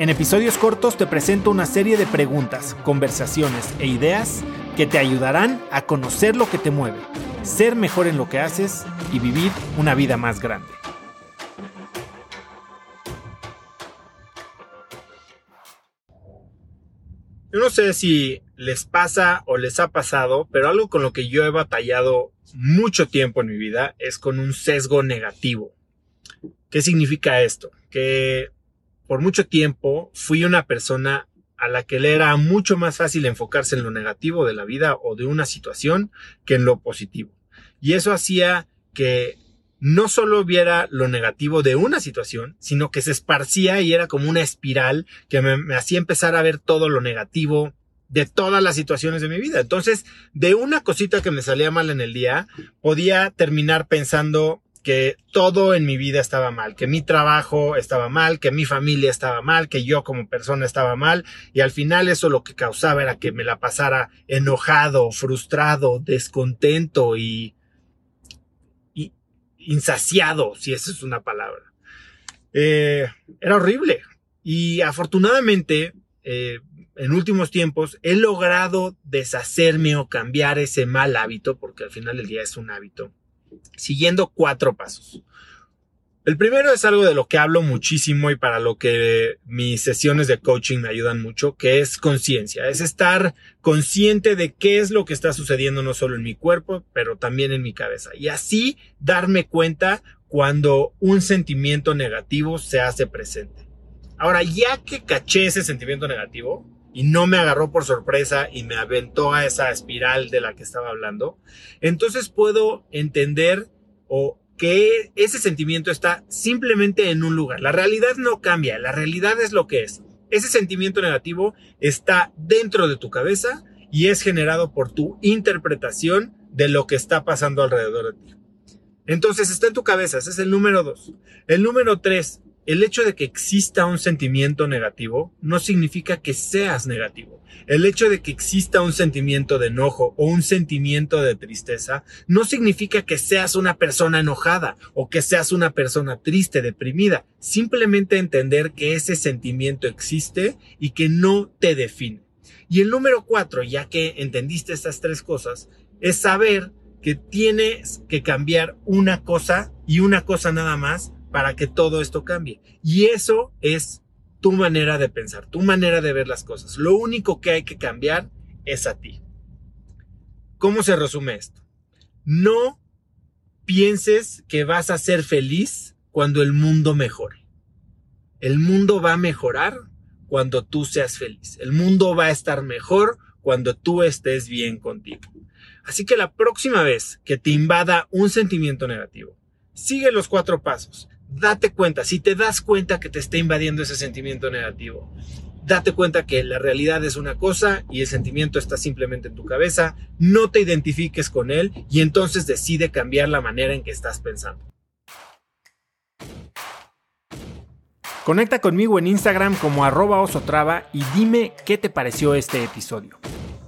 En episodios cortos te presento una serie de preguntas, conversaciones e ideas que te ayudarán a conocer lo que te mueve, ser mejor en lo que haces y vivir una vida más grande. Yo no sé si les pasa o les ha pasado, pero algo con lo que yo he batallado mucho tiempo en mi vida es con un sesgo negativo. ¿Qué significa esto? Que por mucho tiempo fui una persona a la que le era mucho más fácil enfocarse en lo negativo de la vida o de una situación que en lo positivo. Y eso hacía que no solo viera lo negativo de una situación, sino que se esparcía y era como una espiral que me, hacía empezar a ver todo lo negativo de todas las situaciones de mi vida. Entonces, de una cosita que me salía mal en el día, podía terminar pensando que todo en mi vida estaba mal, que mi trabajo estaba mal, que mi familia estaba mal, que yo como persona estaba mal, y al final eso lo que causaba era que me la pasara enojado, frustrado, descontento y insaciado, si esa es una palabra. Eh, era horrible. Y afortunadamente, eh, en últimos tiempos, he logrado deshacerme o cambiar ese mal hábito, porque al final del día es un hábito, siguiendo cuatro pasos. El primero es algo de lo que hablo muchísimo y para lo que mis sesiones de coaching me ayudan mucho, que es conciencia. Es estar consciente de qué es lo que está sucediendo no solo en mi cuerpo, pero también en mi cabeza. Y así darme cuenta cuando un sentimiento negativo se hace presente. Ahora, ya que caché ese sentimiento negativo y no me agarró por sorpresa y me aventó a esa espiral de la que estaba hablando, entonces puedo entender o que ese sentimiento está simplemente en un lugar. La realidad no cambia, la realidad es lo que es. Ese sentimiento negativo está dentro de tu cabeza y es generado por tu interpretación de lo que está pasando alrededor de ti. Entonces está en tu cabeza, ese es el número dos. El número tres, el hecho de que exista un sentimiento negativo no significa que seas negativo. El hecho de que exista un sentimiento de enojo o un sentimiento de tristeza no significa que seas una persona enojada o que seas una persona triste, deprimida. Simplemente entender que ese sentimiento existe y que no te define. Y el número cuatro, ya que entendiste estas tres cosas, es saber que tienes que cambiar una cosa y una cosa nada más para que todo esto cambie. Y eso es tu manera de pensar, tu manera de ver las cosas. Lo único que hay que cambiar es a ti. ¿Cómo se resume esto? No pienses que vas a ser feliz cuando el mundo mejore. El mundo va a mejorar cuando tú seas feliz. El mundo va a estar mejor cuando tú estés bien contigo. Así que la próxima vez que te invada un sentimiento negativo, sigue los cuatro pasos date cuenta, si te das cuenta que te está invadiendo ese sentimiento negativo, date cuenta que la realidad es una cosa y el sentimiento está simplemente en tu cabeza, no te identifiques con él y entonces decide cambiar la manera en que estás pensando. Conecta conmigo en Instagram como arroba osotrava y dime qué te pareció este episodio.